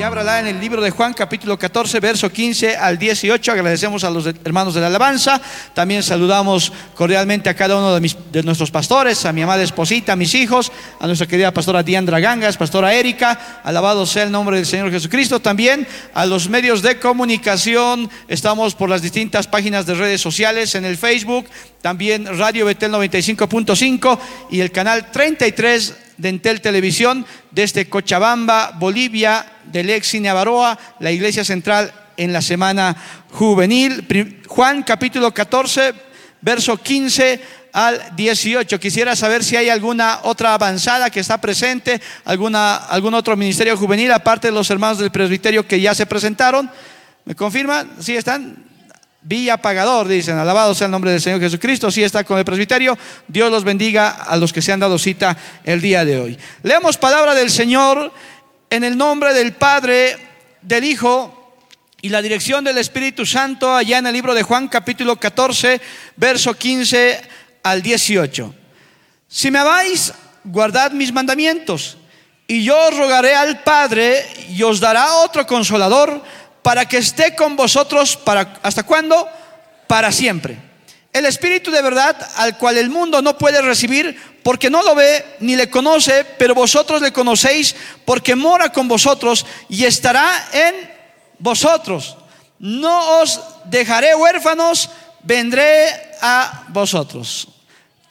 Y ábrala en el libro de Juan, capítulo 14, verso 15 al 18. Agradecemos a los hermanos de la alabanza. También saludamos cordialmente a cada uno de, mis, de nuestros pastores, a mi amada esposita, a mis hijos, a nuestra querida pastora Diandra Gangas, pastora Erika. Alabado sea el nombre del Señor Jesucristo. También a los medios de comunicación. Estamos por las distintas páginas de redes sociales, en el Facebook, también Radio Betel 95.5 y el canal 33 de Entel Televisión desde Cochabamba, Bolivia, del ex Baroa, la Iglesia Central en la Semana Juvenil. Juan capítulo 14, verso 15 al 18. Quisiera saber si hay alguna otra avanzada que está presente, alguna, algún otro ministerio juvenil, aparte de los hermanos del presbiterio que ya se presentaron. ¿Me confirman? ¿Sí están? Villa Pagador, dicen, alabado sea el nombre del Señor Jesucristo, sí está con el presbiterio, Dios los bendiga a los que se han dado cita el día de hoy. Leemos palabra del Señor en el nombre del Padre, del Hijo y la dirección del Espíritu Santo, allá en el libro de Juan capítulo 14, verso 15 al 18. Si me amáis, guardad mis mandamientos, y yo rogaré al Padre y os dará otro consolador para que esté con vosotros para hasta cuándo? Para siempre. El Espíritu de verdad al cual el mundo no puede recibir porque no lo ve ni le conoce, pero vosotros le conocéis porque mora con vosotros y estará en vosotros. No os dejaré huérfanos, vendré a vosotros.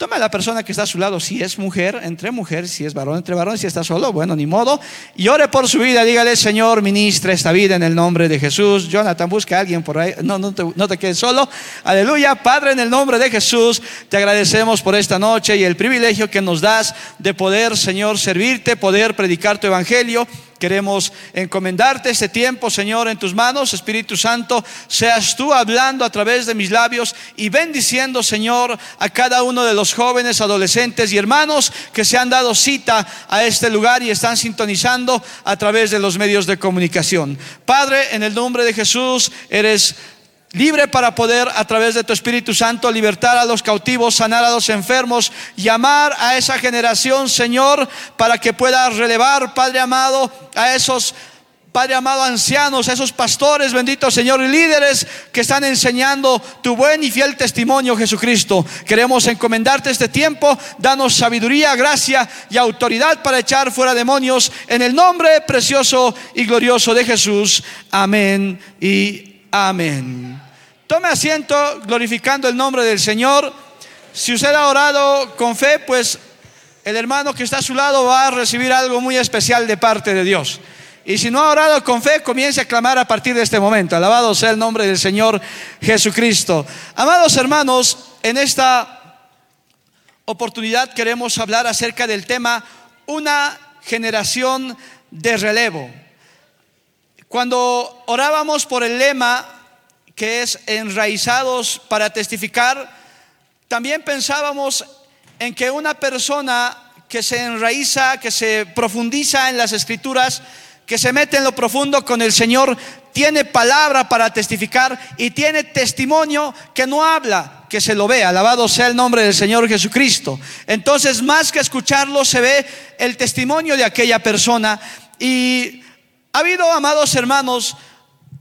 Toma a la persona que está a su lado, si es mujer, entre mujer, si es varón, entre varón, si está solo, bueno, ni modo. Y ore por su vida, dígale, Señor, ministra esta vida en el nombre de Jesús. Jonathan, busca a alguien por ahí, no, no te, no te quedes solo. Aleluya, Padre, en el nombre de Jesús, te agradecemos por esta noche y el privilegio que nos das de poder, Señor, servirte, poder predicar tu evangelio. Queremos encomendarte este tiempo, Señor, en tus manos. Espíritu Santo, seas tú hablando a través de mis labios y bendiciendo, Señor, a cada uno de los jóvenes, adolescentes y hermanos que se han dado cita a este lugar y están sintonizando a través de los medios de comunicación. Padre, en el nombre de Jesús, eres libre para poder a través de tu Espíritu Santo libertar a los cautivos, sanar a los enfermos, llamar a esa generación, Señor, para que pueda relevar, Padre amado, a esos Padre amado, ancianos, a esos pastores, benditos Señor, y líderes que están enseñando tu buen y fiel testimonio, Jesucristo. Queremos encomendarte este tiempo, danos sabiduría, gracia y autoridad para echar fuera demonios en el nombre precioso y glorioso de Jesús. Amén y Amén. Tome asiento glorificando el nombre del Señor. Si usted ha orado con fe, pues el hermano que está a su lado va a recibir algo muy especial de parte de Dios. Y si no ha orado con fe, comience a clamar a partir de este momento. Alabado sea el nombre del Señor Jesucristo. Amados hermanos, en esta oportunidad queremos hablar acerca del tema una generación de relevo. Cuando orábamos por el lema que es enraizados para testificar, también pensábamos en que una persona que se enraiza, que se profundiza en las escrituras, que se mete en lo profundo con el Señor, tiene palabra para testificar y tiene testimonio que no habla, que se lo ve. Alabado sea el nombre del Señor Jesucristo. Entonces, más que escucharlo, se ve el testimonio de aquella persona y ha habido, amados hermanos,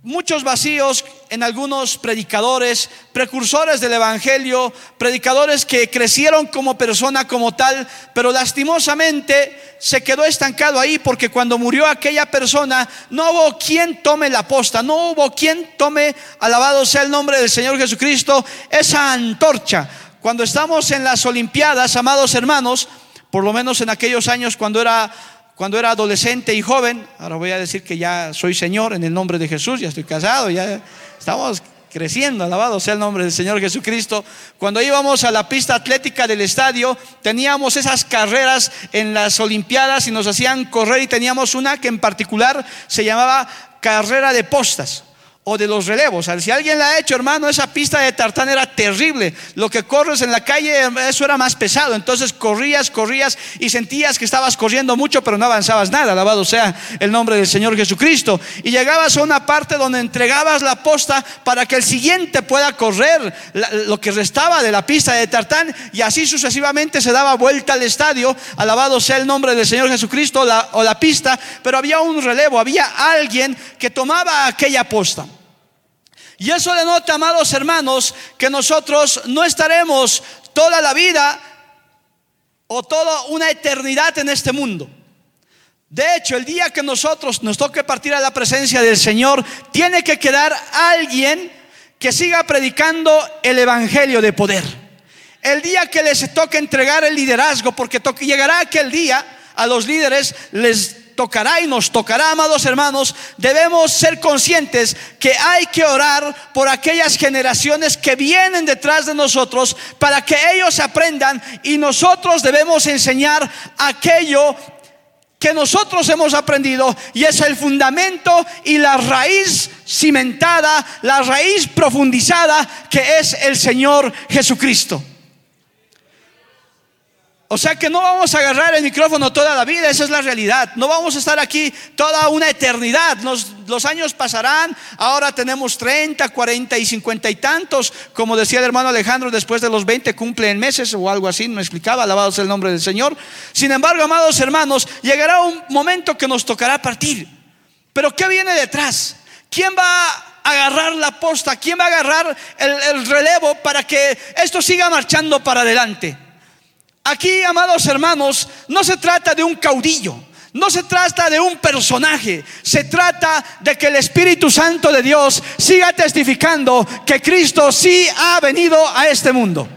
muchos vacíos en algunos predicadores, precursores del Evangelio, predicadores que crecieron como persona como tal, pero lastimosamente se quedó estancado ahí porque cuando murió aquella persona no hubo quien tome la posta, no hubo quien tome, alabado sea el nombre del Señor Jesucristo, esa antorcha. Cuando estamos en las Olimpiadas, amados hermanos, por lo menos en aquellos años cuando era cuando era adolescente y joven, ahora voy a decir que ya soy Señor en el nombre de Jesús, ya estoy casado, ya estamos creciendo, alabado sea el nombre del Señor Jesucristo. Cuando íbamos a la pista atlética del estadio, teníamos esas carreras en las Olimpiadas y nos hacían correr y teníamos una que en particular se llamaba carrera de postas o de los relevos. Si alguien la ha hecho, hermano, esa pista de tartán era terrible. Lo que corres en la calle, eso era más pesado. Entonces corrías, corrías y sentías que estabas corriendo mucho, pero no avanzabas nada. Alabado sea el nombre del Señor Jesucristo. Y llegabas a una parte donde entregabas la posta para que el siguiente pueda correr lo que restaba de la pista de tartán. Y así sucesivamente se daba vuelta al estadio. Alabado sea el nombre del Señor Jesucristo o la pista. Pero había un relevo, había alguien que tomaba aquella posta. Y eso denota, amados hermanos, que nosotros no estaremos toda la vida o toda una eternidad en este mundo. De hecho, el día que nosotros nos toque partir a la presencia del Señor, tiene que quedar alguien que siga predicando el Evangelio de poder. El día que les toque entregar el liderazgo, porque llegará aquel día a los líderes les tocará y nos tocará, amados hermanos, debemos ser conscientes que hay que orar por aquellas generaciones que vienen detrás de nosotros para que ellos aprendan y nosotros debemos enseñar aquello que nosotros hemos aprendido y es el fundamento y la raíz cimentada, la raíz profundizada que es el Señor Jesucristo. O sea que no vamos a agarrar el micrófono toda la vida, esa es la realidad. No vamos a estar aquí toda una eternidad. los años pasarán, ahora tenemos 30, 40 y 50 y tantos. Como decía el hermano Alejandro, después de los 20 cumplen meses o algo así, no explicaba, alabado sea el nombre del Señor. Sin embargo, amados hermanos, llegará un momento que nos tocará partir. Pero ¿qué viene detrás? ¿Quién va a agarrar la posta? ¿Quién va a agarrar el relevo para que esto siga marchando para adelante? Aquí, amados hermanos, no se trata de un caudillo. No se trata de un personaje, se trata de que el Espíritu Santo de Dios siga testificando que Cristo sí ha venido a este mundo.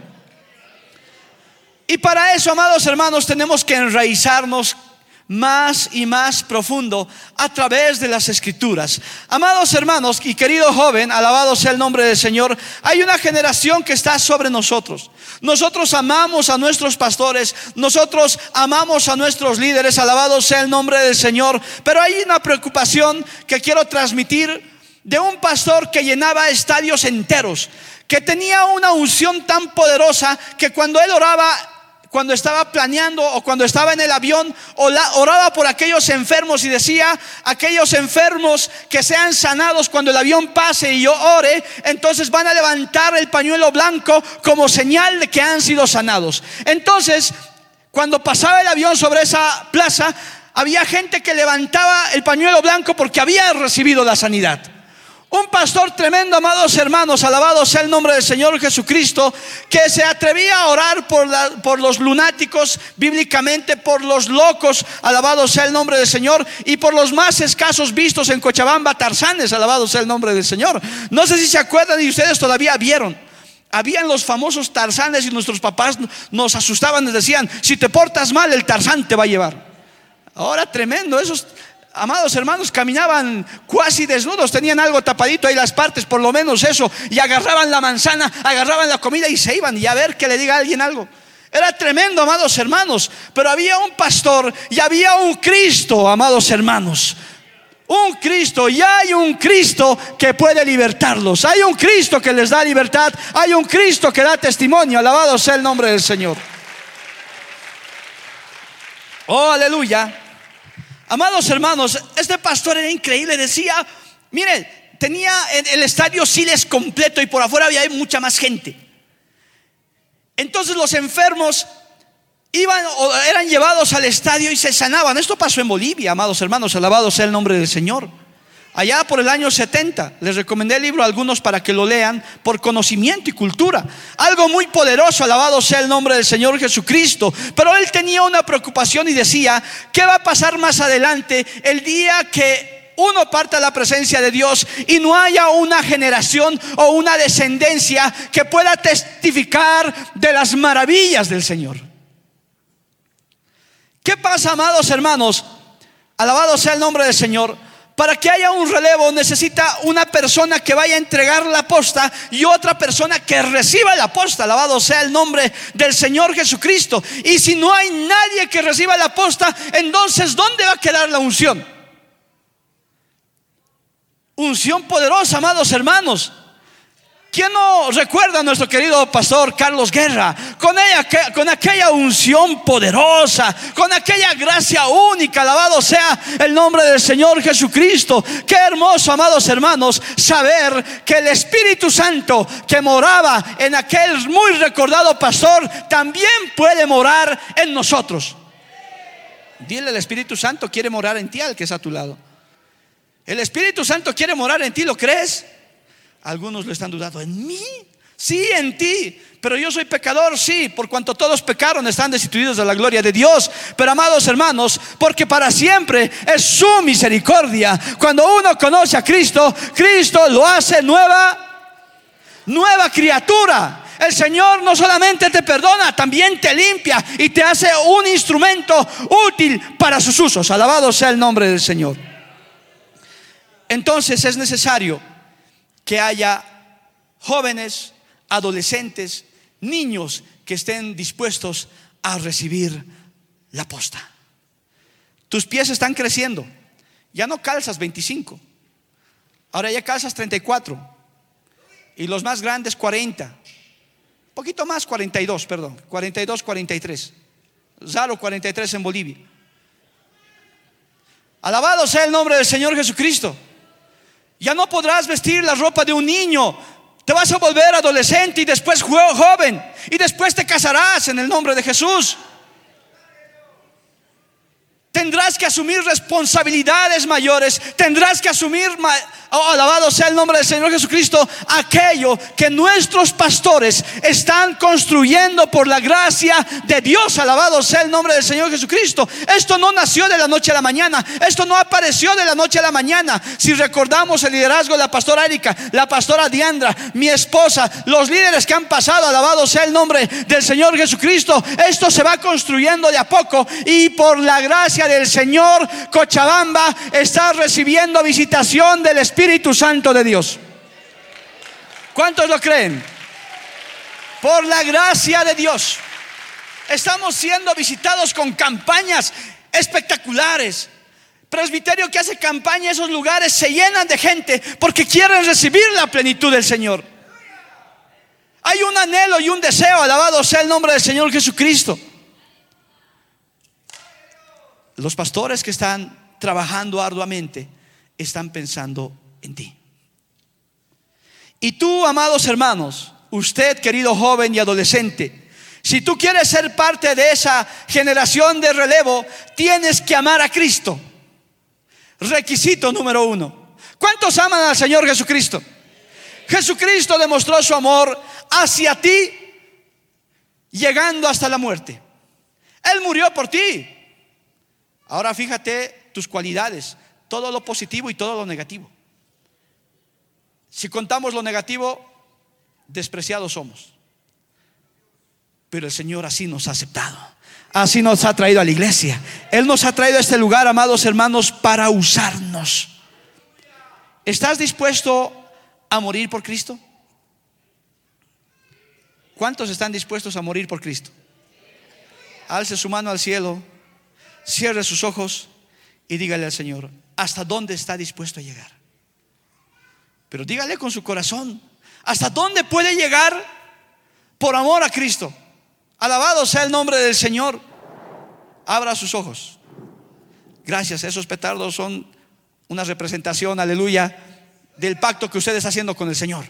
Y para eso, amados hermanos, tenemos que enraizarnos más y más profundo a través de las escrituras. Amados hermanos y querido joven, alabado sea el nombre del Señor, hay una generación que está sobre nosotros. Nosotros amamos a nuestros pastores, nosotros amamos a nuestros líderes, alabado sea el nombre del Señor, pero hay una preocupación que quiero transmitir de un pastor que llenaba estadios enteros, que tenía una unción tan poderosa que cuando él oraba cuando estaba planeando o cuando estaba en el avión, oraba por aquellos enfermos y decía, aquellos enfermos que sean sanados cuando el avión pase y yo ore, entonces van a levantar el pañuelo blanco como señal de que han sido sanados. Entonces, cuando pasaba el avión sobre esa plaza, había gente que levantaba el pañuelo blanco porque había recibido la sanidad. Un pastor tremendo, amados hermanos, alabado sea el nombre del Señor Jesucristo, que se atrevía a orar por, por, los lunáticos bíblicamente, por los locos, alabado sea el nombre del Señor, y por los más escasos vistos en Cochabamba, tarzanes, alabado sea el nombre del Señor. No sé si se acuerdan y ustedes todavía vieron. Habían los famosos tarzanes y nuestros papás nos asustaban, les decían, si te portas mal, el tarzán te va a llevar. Ahora tremendo, esos amados hermanos, caminaban casi desnudos, tenían algo tapadito ahí las partes, por lo menos eso, y agarraban la manzana, agarraban la comida y se iban y a ver que le diga alguien algo. Era tremendo, amados hermanos, pero había un pastor y había un Cristo, amados hermanos. Un Cristo, y hay un Cristo que puede libertarlos. Hay un Cristo que les da libertad. Hay un Cristo que da testimonio. Alabado sea el nombre del Señor. Oh, aleluya. Amados hermanos, este pastor era increíble, decía, mire, tenía el estadio Siles completo y por afuera había mucha más gente. Entonces los enfermos iban o eran llevados al estadio y se sanaban. Esto pasó en Bolivia, amados hermanos, alabado sea el nombre del Señor. Allá por el año 70, les recomendé el libro a algunos para que lo lean por conocimiento y cultura. Algo muy poderoso, alabado sea el nombre del Señor Jesucristo. Pero él tenía una preocupación y decía, ¿qué va a pasar más adelante el día que uno parta a la presencia de Dios y no haya una generación o una descendencia que pueda testificar de las maravillas del Señor? ¿Qué pasa, amados hermanos? Alabado sea el nombre del Señor Para que haya un relevo necesita una persona que vaya a entregar la posta y otra persona que reciba la posta. Alabado sea el nombre del Señor Jesucristo. Y si no hay nadie que reciba la posta, entonces ¿dónde va a quedar la unción? Unción poderosa, amados hermanos. ¿Quién no recuerda a nuestro querido pastor Carlos Guerra? Con, ella, con aquella unción poderosa, con aquella gracia única, alabado sea el nombre del Señor Jesucristo. Qué hermoso, amados hermanos, saber que el Espíritu Santo que moraba en aquel muy recordado pastor también puede morar en nosotros. Dile, el Espíritu Santo quiere morar en ti al que es a tu lado. El Espíritu Santo quiere morar en ti, ¿lo crees? Algunos lo están dudando. ¿En mí? Sí, en ti. Pero yo soy pecador, sí, por cuanto todos pecaron, están destituidos de la gloria de Dios. Pero amados hermanos, porque para siempre es su misericordia. Cuando uno conoce a Cristo, Cristo lo hace nueva, nueva criatura. El Señor no solamente te perdona, también te limpia y te hace un instrumento útil para sus usos. Alabado sea el nombre del Señor. Entonces es necesario que haya jóvenes, adolescentes, niños que estén dispuestos a recibir la posta. Tus pies están creciendo. Ya no calzas 25. Ahora ya calzas 34. Y los más grandes 40. Poquito más 42, perdón. 42, 43. Zaro 43 en Bolivia. Alabado sea el nombre del Señor Jesucristo. Ya no podrás vestir la ropa de un niño. Te vas a volver adolescente y después joven. Y después te casarás en el nombre de Jesús. Tendrás que asumir responsabilidades mayores. Tendrás que asumir Oh, alabado sea el nombre del Señor Jesucristo, aquello que nuestros pastores están construyendo por la gracia de Dios. Alabado sea el nombre del Señor Jesucristo. Esto no nació de la noche a la mañana. Esto no apareció de la noche a la mañana. Si recordamos el liderazgo de la pastora Erika, la pastora Diandra, mi esposa, los líderes que han pasado, alabado sea el nombre del Señor Jesucristo. Esto se va construyendo de a poco y por la gracia del Señor, Cochabamba está recibiendo visitación del Espíritu Espíritu Santo de Dios. ¿Cuántos lo creen? Por la gracia de Dios. Estamos siendo visitados con campañas espectaculares. Presbiterio que hace campaña, esos lugares se llenan de gente porque quieren recibir la plenitud del Señor. Hay un anhelo y un deseo, alabado sea el nombre del Señor Jesucristo. Los pastores que están trabajando arduamente están pensando en ti. Y tú, amados hermanos, usted, querido joven y adolescente, si tú quieres ser parte de esa generación de relevo, tienes que amar a Cristo. Requisito número uno. ¿Cuántos aman al Señor Jesucristo? Jesucristo demostró su amor hacia ti, llegando hasta la muerte. Él murió por ti. Ahora fíjate tus cualidades, todo lo positivo y todo lo negativo. Si contamos lo negativo, despreciados somos. Pero el Señor así nos ha aceptado. Así nos ha traído a la iglesia. Él nos ha traído a este lugar, amados hermanos, para usarnos. ¿Estás dispuesto a morir por Cristo? ¿Cuántos están dispuestos a morir por Cristo? Alce su mano al cielo, cierre sus ojos y dígale al Señor, ¿hasta dónde está dispuesto a llegar? Pero dígale con su corazón, ¿hasta dónde puede llegar por amor a Cristo? Alabado sea el nombre del Señor. Abra sus ojos. Gracias, esos petardos son una representación, aleluya, del pacto que usted está haciendo con el Señor.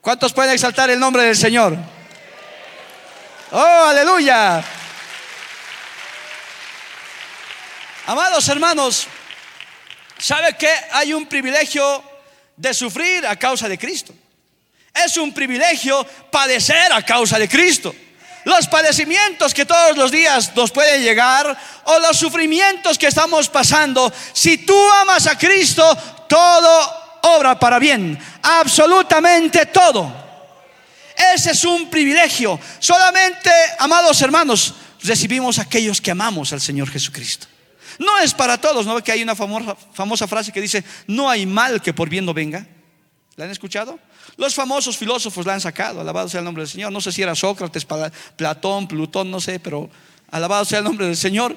¿Cuántos pueden exaltar el nombre del Señor? Oh, aleluya. Amados hermanos, ¿Sabe que hay un privilegio de sufrir a causa de Cristo? Es un privilegio padecer a causa de Cristo. Los padecimientos que todos los días nos pueden llegar o los sufrimientos que estamos pasando, si tú amas a Cristo, todo obra para bien, absolutamente todo. Ese es un privilegio. Solamente, amados hermanos, recibimos aquellos que amamos al Señor Jesucristo. No es para todos, ¿no? Que hay una famosa, famosa frase que dice, no hay mal que por bien no venga. ¿La han escuchado? Los famosos filósofos la han sacado, alabado sea el nombre del Señor. No sé si era Sócrates, Platón, Plutón, no sé, pero alabado sea el nombre del Señor.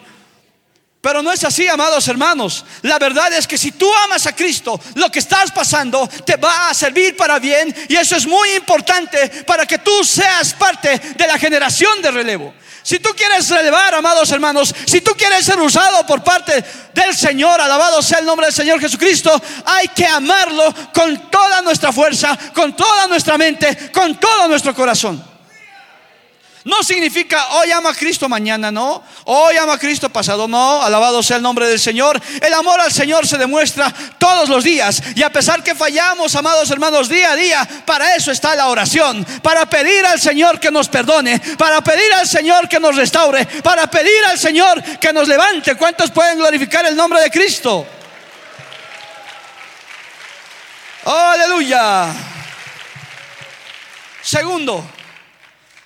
Pero no es así, amados hermanos. La verdad es que si tú amas a Cristo, lo que estás pasando te va a servir para bien y eso es muy importante para que tú seas parte de la generación de relevo. Si tú quieres relevar, amados hermanos, si tú quieres ser usado por parte del Señor, alabado sea el nombre del Señor Jesucristo, hay que amarlo con toda nuestra fuerza, con toda nuestra mente, con todo nuestro corazón. No significa hoy ama a Cristo mañana, no. Hoy ama a Cristo pasado, no. Alabado sea el nombre del Señor. El amor al Señor se demuestra todos los días. Y a pesar que fallamos, amados hermanos, día a día, para eso está la oración. Para pedir al Señor que nos perdone. Para pedir al Señor que nos restaure. Para pedir al Señor que nos levante. ¿Cuántos pueden glorificar el nombre de Cristo? Aleluya. Segundo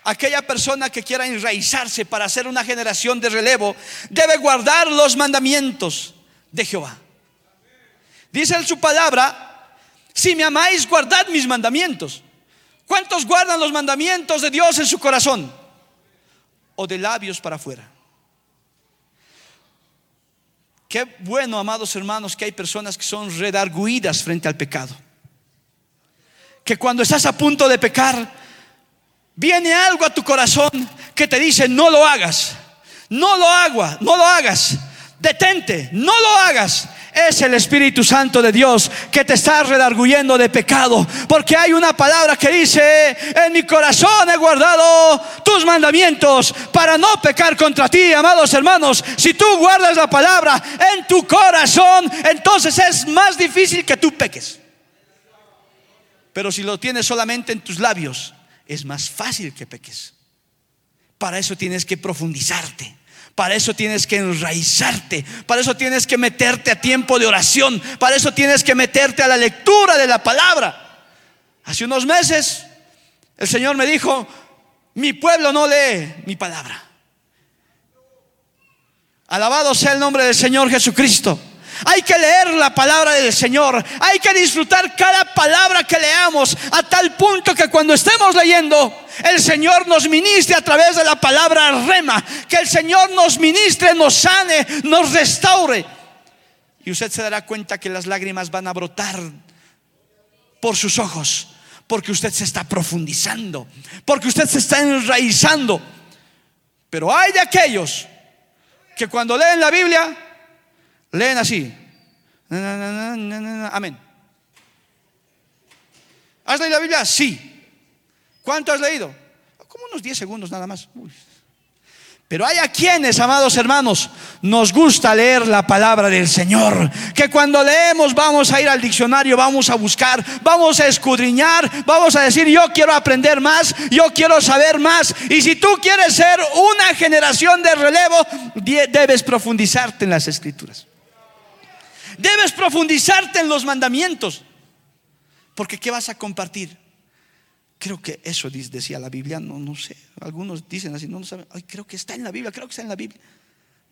aquella persona que quiera enraizarse para hacer una generación de relevo, debe guardar los mandamientos de Jehová. Dice en su palabra, si me amáis, guardad mis mandamientos. ¿Cuántos guardan los mandamientos de Dios en su corazón? O de labios para afuera. Qué bueno, amados hermanos, que hay personas que son redarguidas frente al pecado. Que cuando estás a punto de pecar, viene algo a tu corazón que te dice, no lo hagas, no lo hagas, no lo hagas, detente, no lo hagas. Es el Espíritu Santo de Dios que te está redarguyendo de pecado. Porque hay una palabra que dice, en mi corazón he guardado tus mandamientos para no pecar contra ti, amados hermanos. Si tú guardas la palabra en tu corazón, entonces es más difícil que tú peques. Pero si lo tienes solamente en tus labios, es más fácil que peques. Para eso tienes que profundizarte. Para eso tienes que enraizarte. Para eso tienes que meterte a tiempo de oración. Para eso tienes que meterte a la lectura de la palabra. Hace unos meses el Señor me dijo, mi pueblo no lee mi palabra. Alabado sea el nombre del Señor Jesucristo. Hay que leer la palabra del Señor. Hay que disfrutar cada palabra que leamos a tal punto que cuando estemos leyendo, el Señor nos ministre a través de la palabra rema. Que el Señor nos ministre, nos sane, nos restaure. Y usted se dará cuenta que las lágrimas van a brotar por sus ojos. Porque usted se está profundizando. Porque usted se está enraizando. Pero hay de aquellos que cuando leen la Biblia Leen así. Amén. ¿Has leído la Biblia? Sí. ¿Cuánto has leído? Como unos 10 segundos nada más. Pero hay a quienes, amados hermanos, nos gusta leer la palabra del Señor. Que cuando leemos vamos a ir al diccionario, vamos a buscar, vamos a escudriñar, vamos a decir, yo quiero aprender más, yo quiero saber más. Y si tú quieres ser una generación de relevo, debes profundizarte en las escrituras. Debes profundizarte en los mandamientos. Porque ¿qué vas a compartir? Creo que eso decía la Biblia, no, no sé. Algunos dicen así, no, no saben. Ay, creo que está en la Biblia, creo que está en la Biblia.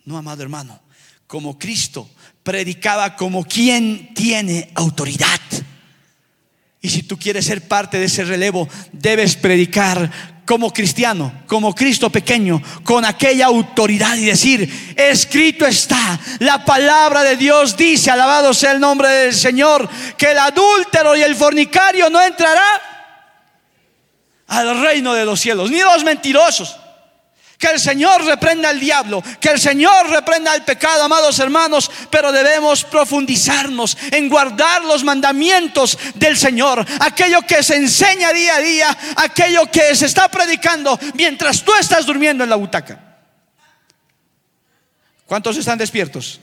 No, amado hermano, como Cristo predicaba como quien tiene autoridad. Y si tú quieres ser parte de ese relevo, debes predicar como cristiano, como Cristo pequeño, con aquella autoridad y decir, escrito está, la palabra de Dios dice, alabado sea el nombre del Señor, que el adúltero y el fornicario no entrará al reino de los cielos, ni los mentirosos. Que el Señor reprenda al diablo, que el Señor reprenda al pecado, amados hermanos, pero debemos profundizarnos en guardar los mandamientos del Señor, aquello que se enseña día a día, aquello que se está predicando mientras tú estás durmiendo en la butaca. ¿Cuántos están despiertos?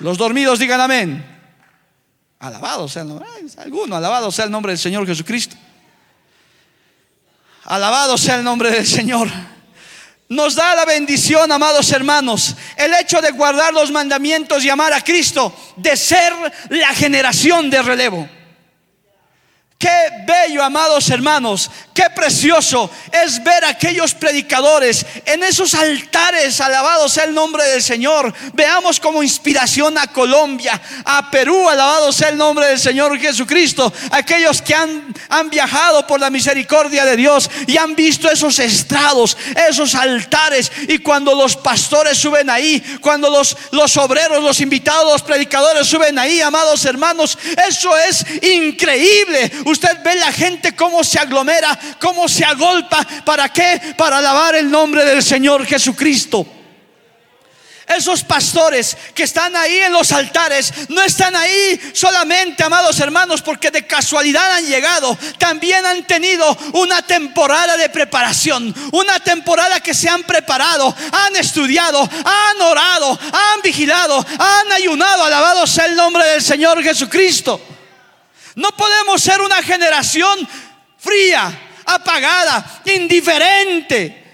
Los dormidos digan amén. Alabado sea el nombre, alguno, alabado sea el nombre del Señor Jesucristo. Alabado sea el nombre del Señor. Nos da la bendición, amados hermanos, el hecho de guardar los mandamientos y amar a Cristo, de ser la generación de relevo. Qué bello, amados hermanos, qué precioso es ver a aquellos predicadores en esos altares, alabado sea el nombre del Señor. Veamos como inspiración a Colombia, a Perú, alabado sea el nombre del Señor Jesucristo. Aquellos que han, han viajado por la misericordia de Dios y han visto esos estrados, esos altares. Y cuando los pastores suben ahí, cuando los, los obreros, los invitados, los predicadores suben ahí, amados hermanos, eso es increíble Usted ve la gente cómo se aglomera, cómo se agolpa. ¿Para qué? Para alabar el nombre del Señor Jesucristo. Esos pastores que están ahí en los altares no están ahí solamente, amados hermanos, porque de casualidad han llegado. También han tenido una temporada de preparación, una temporada que se han preparado, han estudiado, han orado, han vigilado, han ayunado. Alabado sea el nombre del Señor Jesucristo. No podemos ser una generación fría, apagada, indiferente.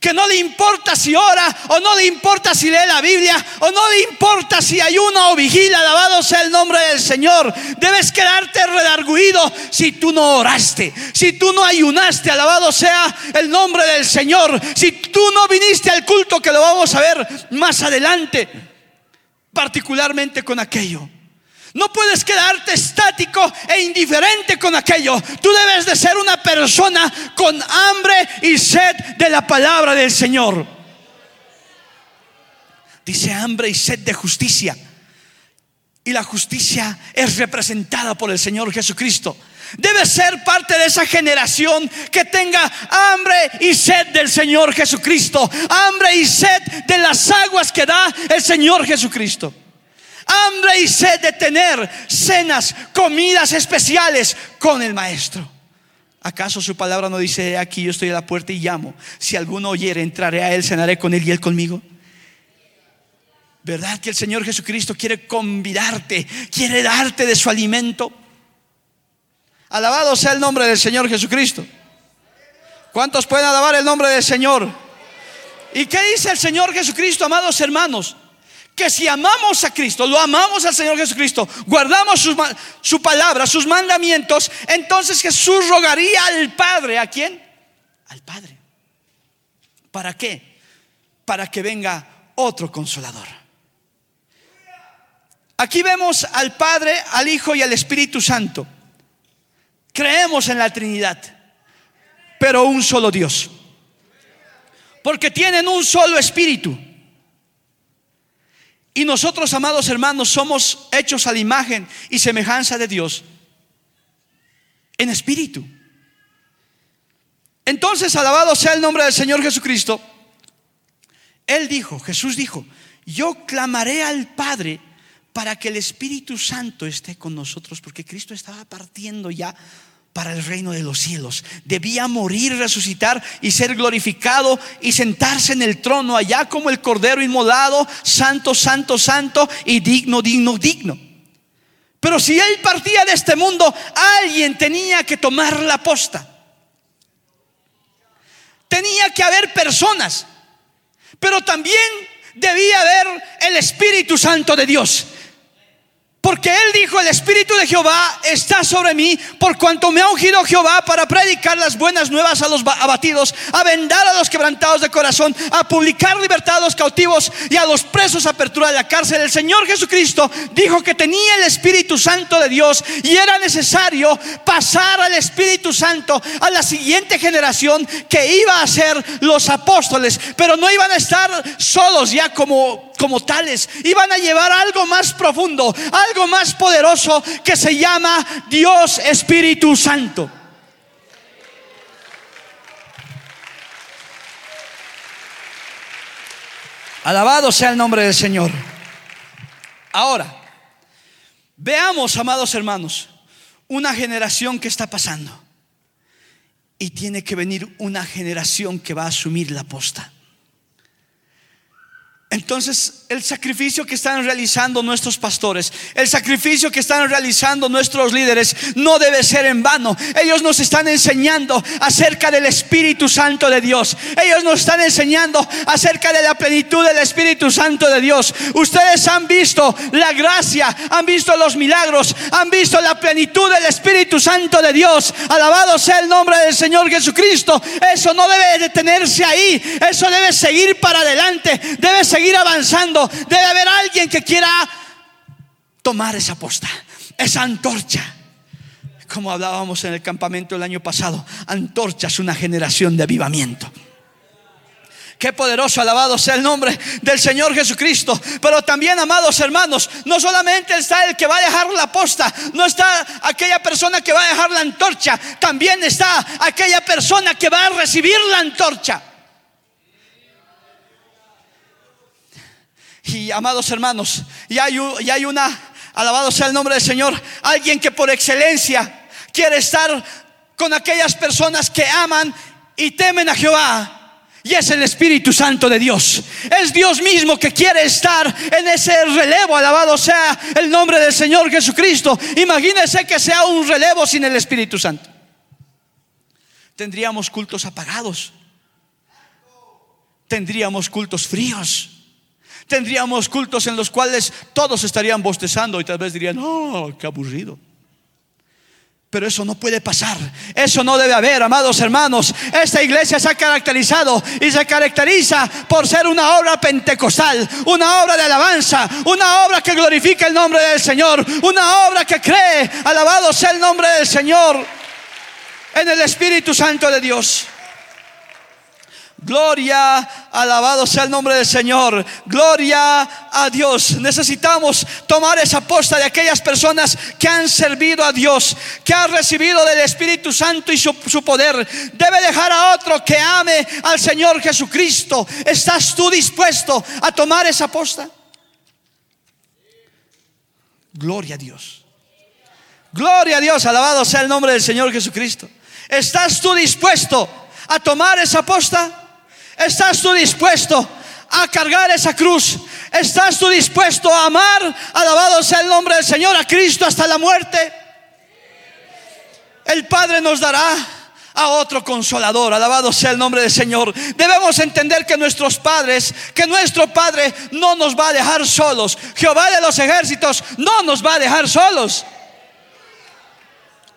Que no le importa si ora o no le importa si lee la Biblia o no le importa si ayuna o vigila, alabado sea el nombre del Señor. Debes quedarte redarguido si tú no oraste, si tú no ayunaste, alabado sea el nombre del Señor. Si tú no viniste al culto que lo vamos a ver más adelante, particularmente con aquello. No puedes quedarte estático e indiferente con aquello. Tú debes de ser una persona con hambre y sed de la palabra del Señor. Dice hambre y sed de justicia. Y la justicia es representada por el Señor Jesucristo. Debe ser parte de esa generación que tenga hambre y sed del Señor Jesucristo. Hambre y sed de las aguas que da el Señor Jesucristo hambre y sed de tener cenas, comidas especiales con el Maestro. ¿Acaso su palabra no dice, aquí yo estoy a la puerta y llamo? Si alguno oyere, entraré a él, cenaré con él y él conmigo. ¿Verdad que el Señor Jesucristo quiere convidarte, quiere darte de su alimento? Alabado sea el nombre del Señor Jesucristo. ¿Cuántos pueden alabar el nombre del Señor? ¿Y qué dice el Señor Jesucristo, amados hermanos? Que si amamos a Cristo, lo amamos al Señor Jesucristo, guardamos su, palabra, sus mandamientos, entonces Jesús rogaría al Padre. ¿A quién? Al Padre. ¿Para qué? Para que venga otro consolador. Aquí vemos al Padre, al Hijo y al Espíritu Santo. Creemos en la Trinidad, pero un solo Dios. Porque tienen un solo Espíritu. Y nosotros, amados hermanos, somos hechos a la imagen y semejanza de Dios en espíritu. Entonces, alabado sea el nombre del Señor Jesucristo. Él dijo, Jesús dijo, yo clamaré al Padre para que el Espíritu Santo esté con nosotros, porque Cristo estaba partiendo ya para el reino de los cielos. Debía morir, resucitar y ser glorificado y sentarse en el trono allá como el cordero inmolado, santo, santo, santo y digno, digno, digno. Pero si él partía de este mundo, alguien tenía que tomar la posta. Tenía que haber personas, pero también debía haber el Espíritu Santo de Dios. Porque él dijo, el Espíritu de Jehová está sobre mí, por cuanto me ha ungido Jehová para predicar las buenas nuevas a los abatidos, a vendar a los quebrantados de corazón, a publicar libertad a los cautivos y a los presos apertura de la cárcel. El Señor Jesucristo dijo que tenía el Espíritu Santo de Dios y era necesario pasar al Espíritu Santo a la siguiente generación que iba a ser los apóstoles, pero no iban a estar solos ya como como tales, iban a llevar algo más profundo, algo más poderoso que se llama Dios Espíritu Santo. Alabado sea el nombre del Señor. Ahora, veamos, amados hermanos, una generación que está pasando. Y tiene que venir una generación que va a asumir la posta. Entonces, el sacrificio que están realizando nuestros pastores, el sacrificio que están realizando nuestros líderes, no debe ser en vano. Ellos nos están enseñando acerca del Espíritu Santo de Dios. Ellos nos están enseñando acerca de la plenitud del Espíritu Santo de Dios. Ustedes han visto la gracia, han visto los milagros, han visto la plenitud del Espíritu Santo de Dios. Alabado sea el nombre del Señor Jesucristo. Eso no debe detenerse ahí. Eso debe seguir para adelante. Debe seguir ir avanzando, debe haber alguien que quiera tomar esa posta, esa antorcha. Como hablábamos en el campamento el año pasado, antorchas una generación de avivamiento. Qué poderoso, alabado sea el nombre del Señor Jesucristo. Pero también, amados hermanos, no solamente está el que va a dejar la posta, no está aquella persona que va a dejar la antorcha, también está aquella persona que va a recibir la antorcha. Y amados hermanos, y hay, y una, alabado sea el nombre del Señor, alguien que por excelencia quiere estar con aquellas personas que aman y temen a Jehová. Y es el Espíritu Santo de Dios. Es Dios mismo que quiere estar en ese relevo. Alabado sea el nombre del Señor Jesucristo. Imagínese que sea un relevo sin el Espíritu Santo. Tendríamos cultos apagados. Tendríamos cultos fríos. Tendríamos cultos en los cuales todos estarían bostezando y tal vez dirían, oh, qué aburrido. Pero eso no puede pasar. Eso no debe haber, amados hermanos. Esta iglesia se ha caracterizado y se caracteriza por ser una obra pentecostal, una obra de alabanza, una obra que glorifica el nombre del Señor, una obra que cree, alabado sea el nombre del Señor, en el Espíritu Santo de Dios. Gloria, alabado sea el nombre del Señor. Gloria a Dios. Necesitamos tomar esa posta de aquellas personas que han servido a Dios, que han recibido del Espíritu Santo y su, poder. Debe dejar a otro que ame al Señor Jesucristo. ¿Estás tú dispuesto a tomar esa posta? Gloria a Dios. Gloria a Dios, alabado sea el nombre del Señor Jesucristo. ¿Estás tú dispuesto a tomar esa posta? ¿Estás tú dispuesto a cargar esa cruz? ¿Estás tú dispuesto a amar, alabado sea el nombre del Señor, a Cristo hasta la muerte? El Padre nos dará a otro consolador, alabado sea el nombre del Señor. Debemos entender que nuestros padres, que nuestro Padre no nos va a dejar solos. Jehová de los ejércitos no nos va a dejar solos.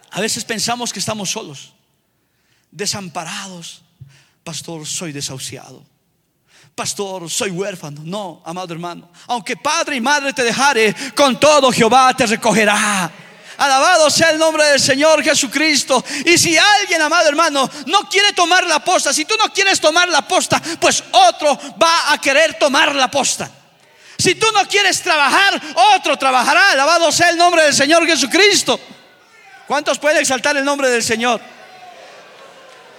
A veces pensamos que estamos solos, desamparados, pastor, soy desahuciado. Pastor, soy huérfano. No, amado hermano. Aunque padre y madre te dejare, con todo Jehová te recogerá. Alabado sea el nombre del Señor Jesucristo. Y si alguien, amado hermano, no quiere tomar la posta, si tú no quieres tomar la posta, pues otro va a querer tomar la posta. Si tú no quieres trabajar, otro trabajará. Alabado sea el nombre del Señor Jesucristo. ¿Cuántos pueden exaltar el nombre del Señor?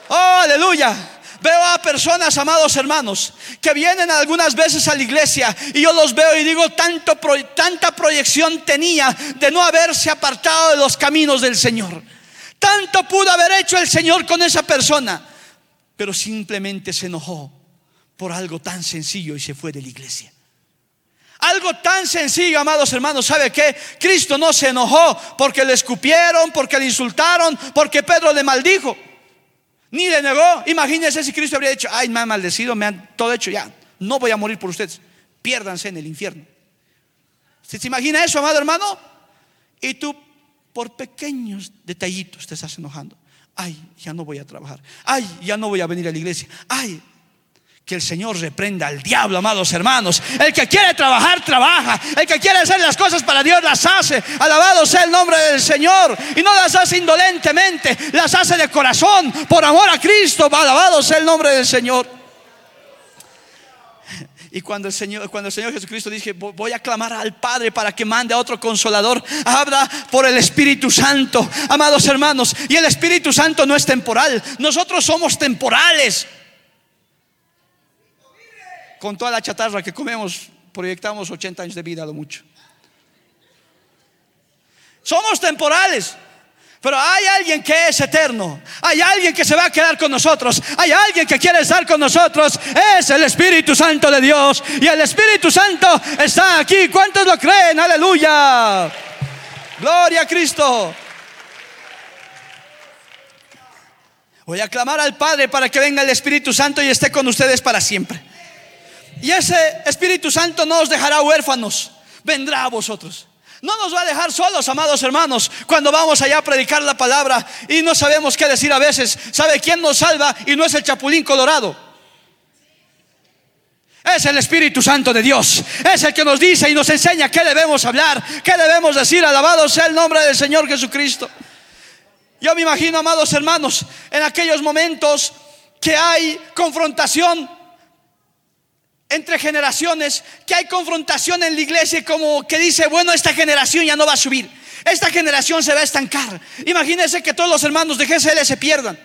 Oh, aleluya. Veo a personas, amados hermanos, que vienen algunas veces a la iglesia y yo los veo y digo, tanto, tanta proyección tenía de no haberse apartado de los caminos del Señor. Tanto pudo haber hecho el Señor con esa persona, pero simplemente se enojó por algo tan sencillo y se fue de la iglesia. Algo tan sencillo, amados hermanos, ¿sabe qué? Cristo no se enojó porque le escupieron, porque le insultaron, porque Pedro le maldijo. Ni le negó. Imagínense si Cristo habría dicho, ay, me han maldecido, me han todo hecho ya. No voy a morir por ustedes. Piérdanse en el infierno. ¿Se imagina eso, amado hermano? Y tú, por pequeños detallitos, te estás enojando. Ay, ya no voy a trabajar. Ay, ya no voy a venir a la iglesia. Ay, que el Señor reprenda al diablo, amados hermanos. El que quiere trabajar, trabaja. El que quiere hacer las cosas para Dios, las hace. Alabado sea el nombre del Señor. Y no las hace indolentemente, las hace de corazón, por amor a Cristo. Alabado sea el nombre del Señor. Y cuando el Señor, cuando el Señor Jesucristo dice, voy a clamar al Padre para que mande a otro consolador, habla por el Espíritu Santo, amados hermanos. Y el Espíritu Santo no es temporal, nosotros somos temporales con toda la chatarra que comemos, proyectamos 80 años de vida a lo mucho. Somos temporales, Pero hay alguien que es eterno. Hay alguien que se va a quedar con nosotros. Hay alguien que quiere estar con nosotros. Es el Espíritu Santo de Dios. Y el Espíritu Santo está aquí. ¿Cuántos lo creen? Aleluya. Gloria a Cristo. Voy a clamar al Padre para que venga el Espíritu Santo y esté con ustedes para siempre. Y ese Espíritu Santo no os dejará huérfanos. Vendrá a vosotros. No nos va a dejar solos, amados hermanos, cuando vamos allá a predicar la palabra y no sabemos qué decir a veces. ¿Sabe quién nos salva y no es el chapulín colorado? Es el Espíritu Santo de Dios. Es el que nos dice y nos enseña qué debemos hablar, qué debemos decir. Alabado sea el nombre del Señor Jesucristo. Yo me imagino, amados hermanos, en aquellos momentos que hay confrontación entre generaciones, que hay confrontación en la iglesia como que dice, bueno, esta generación ya no va a subir, esta generación se va a estancar. Imagínense que todos los hermanos de GSL se pierdan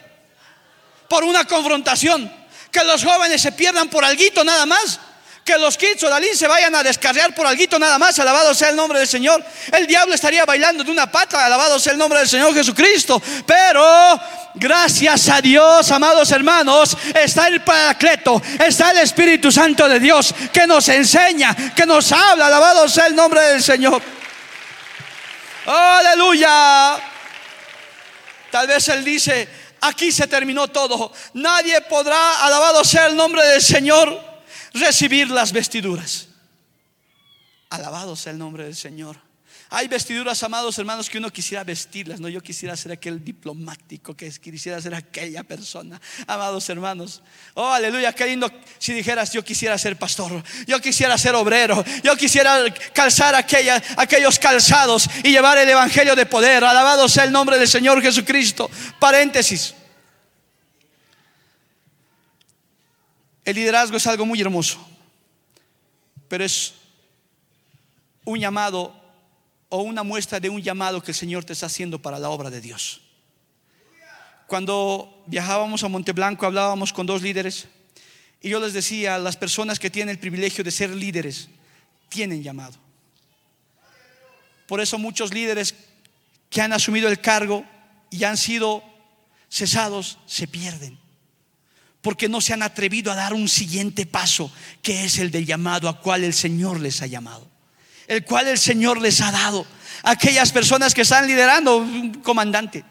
por una confrontación, que los jóvenes se pierdan por algo nada más. Que los kids o Dalín se vayan a descargar por algo nada más, alabado sea el nombre del Señor. El diablo estaría bailando de una pata, alabado sea el nombre del Señor Jesucristo. Pero gracias a Dios, amados hermanos, está el Paracleto, está el Espíritu Santo de Dios que nos enseña, que nos habla, alabado sea el nombre del Señor. Aleluya. Tal vez Él dice, aquí se terminó todo. Nadie podrá, alabado sea el nombre del Señor recibir las vestiduras. Alabado sea el nombre del Señor. Hay vestiduras, amados hermanos, que uno quisiera vestirlas, no yo quisiera ser aquel diplomático, que quisiera ser aquella persona. Amados hermanos, oh aleluya, qué lindo si dijeras yo quisiera ser pastor, yo quisiera ser obrero, yo quisiera calzar aquellos calzados y llevar el evangelio de poder. Alabado sea el nombre del Señor Jesucristo. Paréntesis. El liderazgo es algo muy hermoso, pero es un llamado o una muestra de un llamado que el Señor te está haciendo para la obra de Dios. Cuando viajábamos a Monteblanco hablábamos con dos líderes y yo les decía, las personas que tienen el privilegio de ser líderes tienen llamado. Por eso muchos líderes que han asumido el cargo y han sido cesados se pierden porque no se han atrevido a dar un siguiente paso, que es el del llamado a cual el Señor les ha llamado, el cual el Señor les ha dado. Aquellas personas que están liderando, un comandante,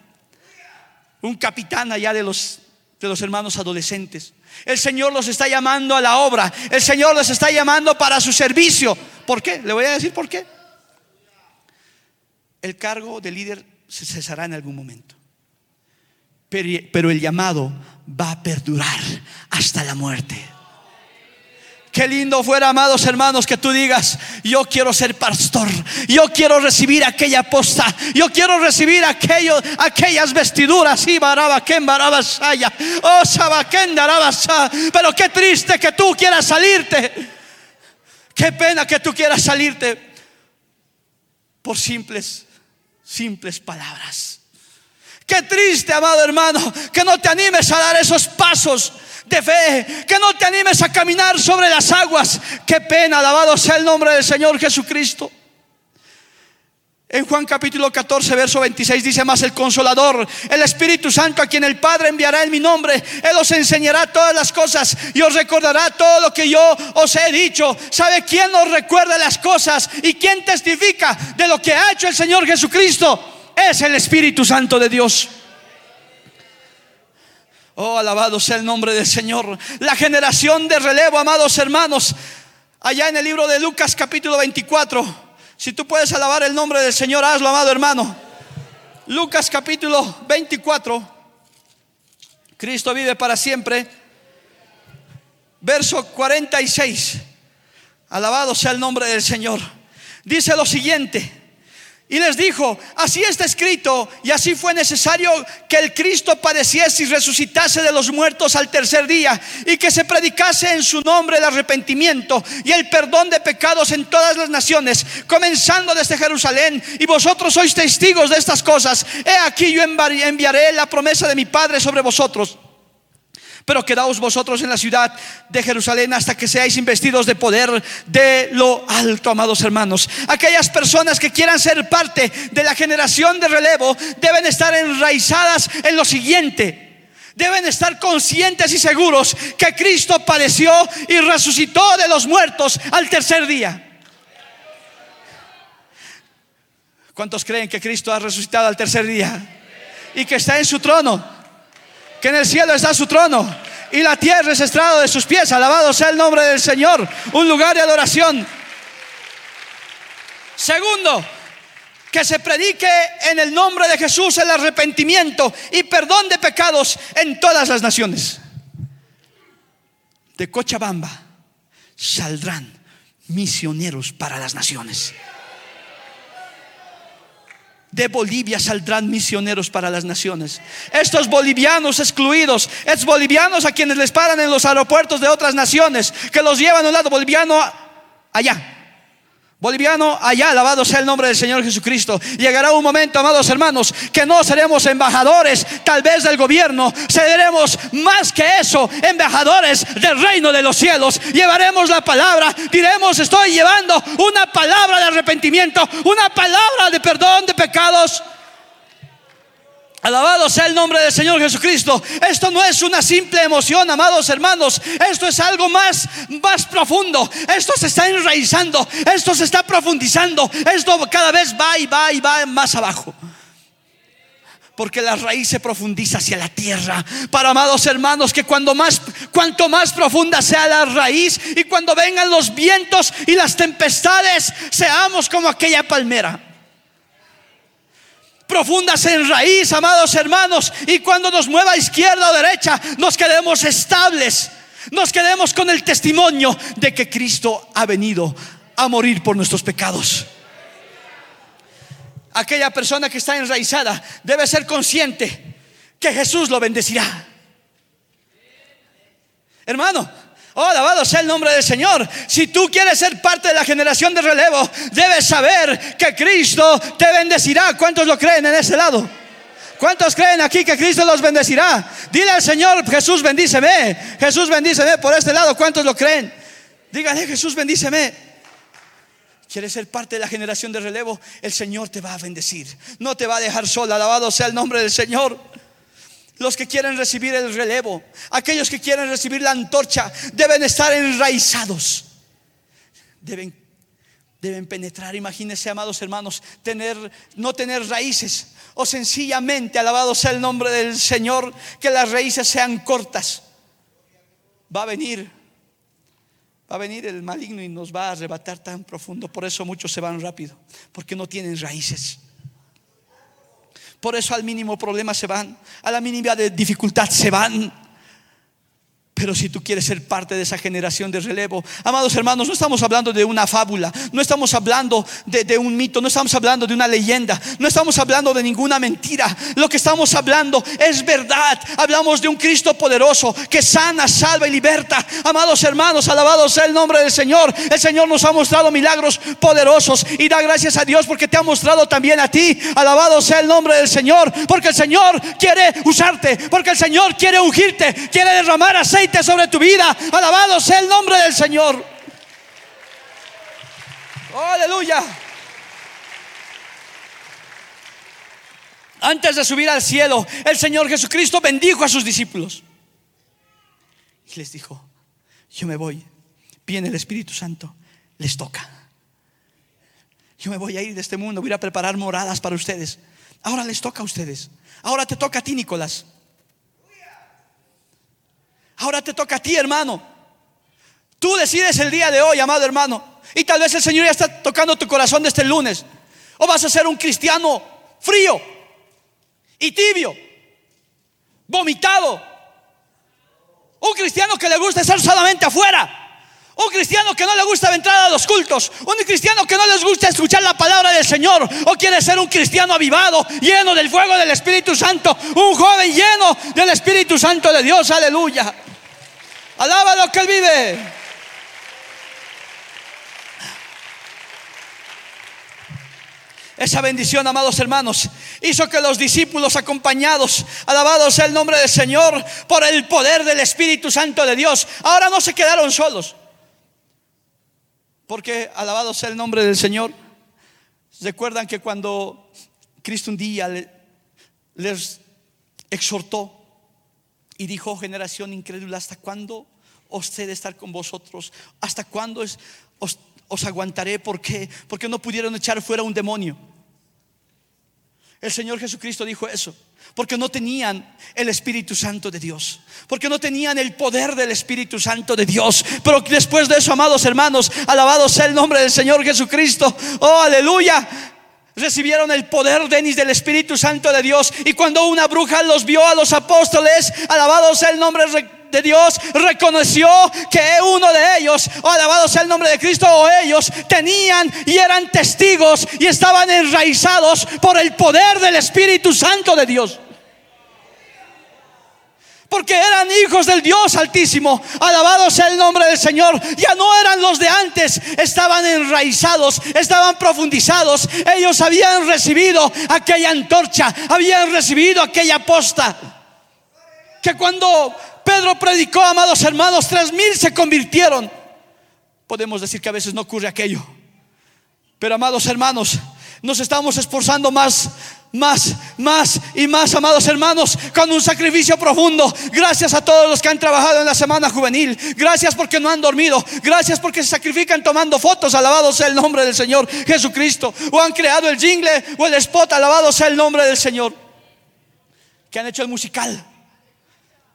un capitán allá de los, de los hermanos adolescentes. El Señor los está llamando a la obra, el Señor los está llamando para su servicio. ¿Por qué? Le voy a decir por qué. El cargo de líder se cesará en algún momento pero el llamado va a perdurar hasta la muerte. Qué lindo fuera, amados hermanos, que tú digas, yo quiero ser pastor, yo quiero recibir aquella posta, yo quiero recibir aquello, aquellas vestiduras, y oh pero qué triste que tú quieras salirte, qué pena que tú quieras salirte por simples, simples palabras. Qué triste, amado hermano, que no te animes a dar esos pasos de fe, que no te animes a caminar sobre las aguas. Qué pena, alabado sea el nombre del Señor Jesucristo. En Juan capítulo 14, verso 26 dice más el consolador, el Espíritu Santo a quien el Padre enviará en mi nombre. Él os enseñará todas las cosas y os recordará todo lo que yo os he dicho. ¿Sabe quién nos recuerda las cosas y quién testifica de lo que ha hecho el Señor Jesucristo? Es el Espíritu Santo de Dios. Oh, alabado sea el nombre del Señor. La generación de relevo, amados hermanos, allá en el libro de Lucas capítulo 24. Si tú puedes alabar el nombre del Señor, hazlo, amado hermano. Lucas capítulo 24. Cristo vive para siempre. Verso 46. Alabado sea el nombre del Señor. Dice lo siguiente. Y les dijo, así está escrito, y así fue necesario que el Cristo padeciese y resucitase de los muertos al tercer día, y que se predicase en su nombre el arrepentimiento y el perdón de pecados en todas las naciones, comenzando desde Jerusalén, y vosotros sois testigos de estas cosas. He aquí yo enviaré la promesa de mi Padre sobre vosotros. Pero quedaos vosotros en la ciudad de Jerusalén hasta que seáis investidos de poder de lo alto, amados hermanos. Aquellas personas que quieran ser parte de la generación de relevo deben estar enraizadas en lo siguiente. Deben estar conscientes y seguros que Cristo padeció y resucitó de los muertos al tercer día. ¿Cuántos creen que Cristo ha resucitado al tercer día? Y que está en su trono que en el cielo está su trono y la tierra es estrado de sus pies. Alabado sea el nombre del Señor, un lugar de adoración. Segundo, que se predique en el nombre de Jesús el arrepentimiento y perdón de pecados en todas las naciones. De Cochabamba saldrán misioneros para las naciones. De Bolivia saldrán misioneros para las naciones. Estos bolivianos excluidos, estos bolivianos a quienes les paran en los aeropuertos de otras naciones, que los llevan a un lado boliviano allá. Boliviano, allá, alabado sea el nombre del Señor Jesucristo. Llegará un momento, amados hermanos, que no seremos embajadores tal vez del gobierno, seremos más que eso, embajadores del reino de los cielos. Llevaremos la palabra, diremos, estoy llevando una palabra de arrepentimiento, una palabra de perdón de pecados Alabado sea el nombre del Señor Jesucristo. Esto no es una simple emoción, amados hermanos. Esto es algo más, más profundo. Esto se está enraizando. Esto se está profundizando. Esto cada vez va y va y va más abajo. Porque la raíz se profundiza hacia la tierra. Para amados hermanos, que cuando más, cuanto más profunda sea la raíz y cuando vengan los vientos y las tempestades, seamos como aquella palmera profundas en raíz, amados hermanos. Y cuando nos mueva izquierda o derecha, nos quedemos estables. Nos quedemos con el testimonio de que Cristo ha venido a morir por nuestros pecados. Aquella persona que está enraizada debe ser consciente que Jesús lo bendecirá. Hermano, Oh, alabado sea el nombre del Señor. Si tú quieres ser parte de la generación de relevo, debes saber que Cristo te bendecirá. ¿Cuántos lo creen en ese lado? ¿Cuántos creen aquí que Cristo los bendecirá? Dile al Señor, Jesús bendíceme. Jesús bendíceme por este lado. ¿Cuántos lo creen? Dígale, Jesús bendíceme. ¿Quieres ser parte de la generación de relevo? El Señor te va a bendecir. No te va a dejar sola. Alabado sea el nombre del Señor los que quieren recibir el relevo, aquellos que quieren recibir la antorcha, deben estar enraizados. Deben, deben penetrar. Imagínense, amados hermanos, tener, no tener raíces. O sencillamente, alabado sea el nombre del Señor, que las raíces sean cortas. Va a venir, va a venir el maligno y nos va a arrebatar tan profundo. Por eso muchos se van rápido, porque no tienen raíces. Por eso al mínimo problema se van, a la mínima de dificultad se van. Pero si tú quieres ser parte de esa generación de relevo, amados hermanos, no estamos hablando de una fábula, no estamos hablando de, un mito, no estamos hablando de una leyenda, no estamos hablando de ninguna mentira. Lo que estamos hablando es verdad. Hablamos de un Cristo poderoso que sana, salva y liberta. Amados hermanos, alabado sea el nombre del Señor. El Señor nos ha mostrado milagros poderosos y da gracias a Dios porque te ha mostrado también a ti. Alabado sea el nombre del Señor, porque el Señor quiere usarte, porque el Señor quiere ungirte, quiere derramar aceite sobre tu vida. Alabado sea el nombre del Señor. aleluya. Antes de subir al cielo, el Señor Jesucristo bendijo a sus discípulos. Y les dijo, yo me voy, viene el Espíritu Santo, les toca. Yo me voy a ir de este mundo, voy a preparar moradas para ustedes. Ahora les toca a ustedes. Ahora te toca a ti, Nicolás. Ahora te toca a ti, hermano. Tú decides el día de hoy, amado hermano. Y tal vez el Señor ya está tocando tu corazón desde el lunes. O vas a ser un cristiano frío y tibio, vomitado. Un cristiano que le gusta estar solamente afuera. Un cristiano que no le gusta entrar a los cultos. Un cristiano que no les gusta escuchar la palabra del Señor. O quiere ser un cristiano avivado, lleno del fuego del Espíritu Santo. Un joven lleno del Espíritu Santo de Dios. Aleluya. Alaba que Él vive. Esa bendición, amados hermanos, hizo que los discípulos acompañados, alabados sea el nombre del Señor, por el poder del Espíritu Santo de Dios, ahora no se quedaron solos. Porque, alabado sea el nombre del Señor, recuerdan que cuando Cristo un día les exhortó y dijo, generación incrédula, ¿hasta cuándo os he de estar con vosotros? ¿Hasta cuándo os, os aguantaré? ¿Por qué? Porque no pudieron echar fuera un demonio. El Señor Jesucristo dijo eso. Porque no tenían el Espíritu Santo de Dios. Porque no tenían el poder del Espíritu Santo de Dios. Pero después de eso, amados hermanos, alabado sea el nombre del Señor Jesucristo. Oh, aleluya recibieron el poder denis del Espíritu Santo de Dios. Y cuando una bruja los vio a los apóstoles, alabado sea el nombre de Dios, reconoció que uno de ellos, o alabado sea el nombre de Cristo, o ellos tenían y eran testigos y estaban enraizados por el poder del Espíritu Santo de Dios porque eran hijos del Dios Altísimo. Alabado sea el nombre del Señor. Ya no eran los de antes, estaban enraizados, estaban profundizados. Ellos habían recibido aquella antorcha, habían recibido aquella posta. Que cuando Pedro predicó, amados hermanos, tres mil se convirtieron. Podemos decir que a veces no ocurre aquello. Pero amados hermanos, nos estamos esforzando más más, más y más, amados hermanos, con un sacrificio profundo. Gracias a todos los que han trabajado en la semana juvenil. Gracias porque no han dormido. Gracias porque se sacrifican tomando fotos. Alabado sea el nombre del Señor Jesucristo. O han creado el jingle o el spot. Alabado sea el nombre del Señor. Que han hecho el musical.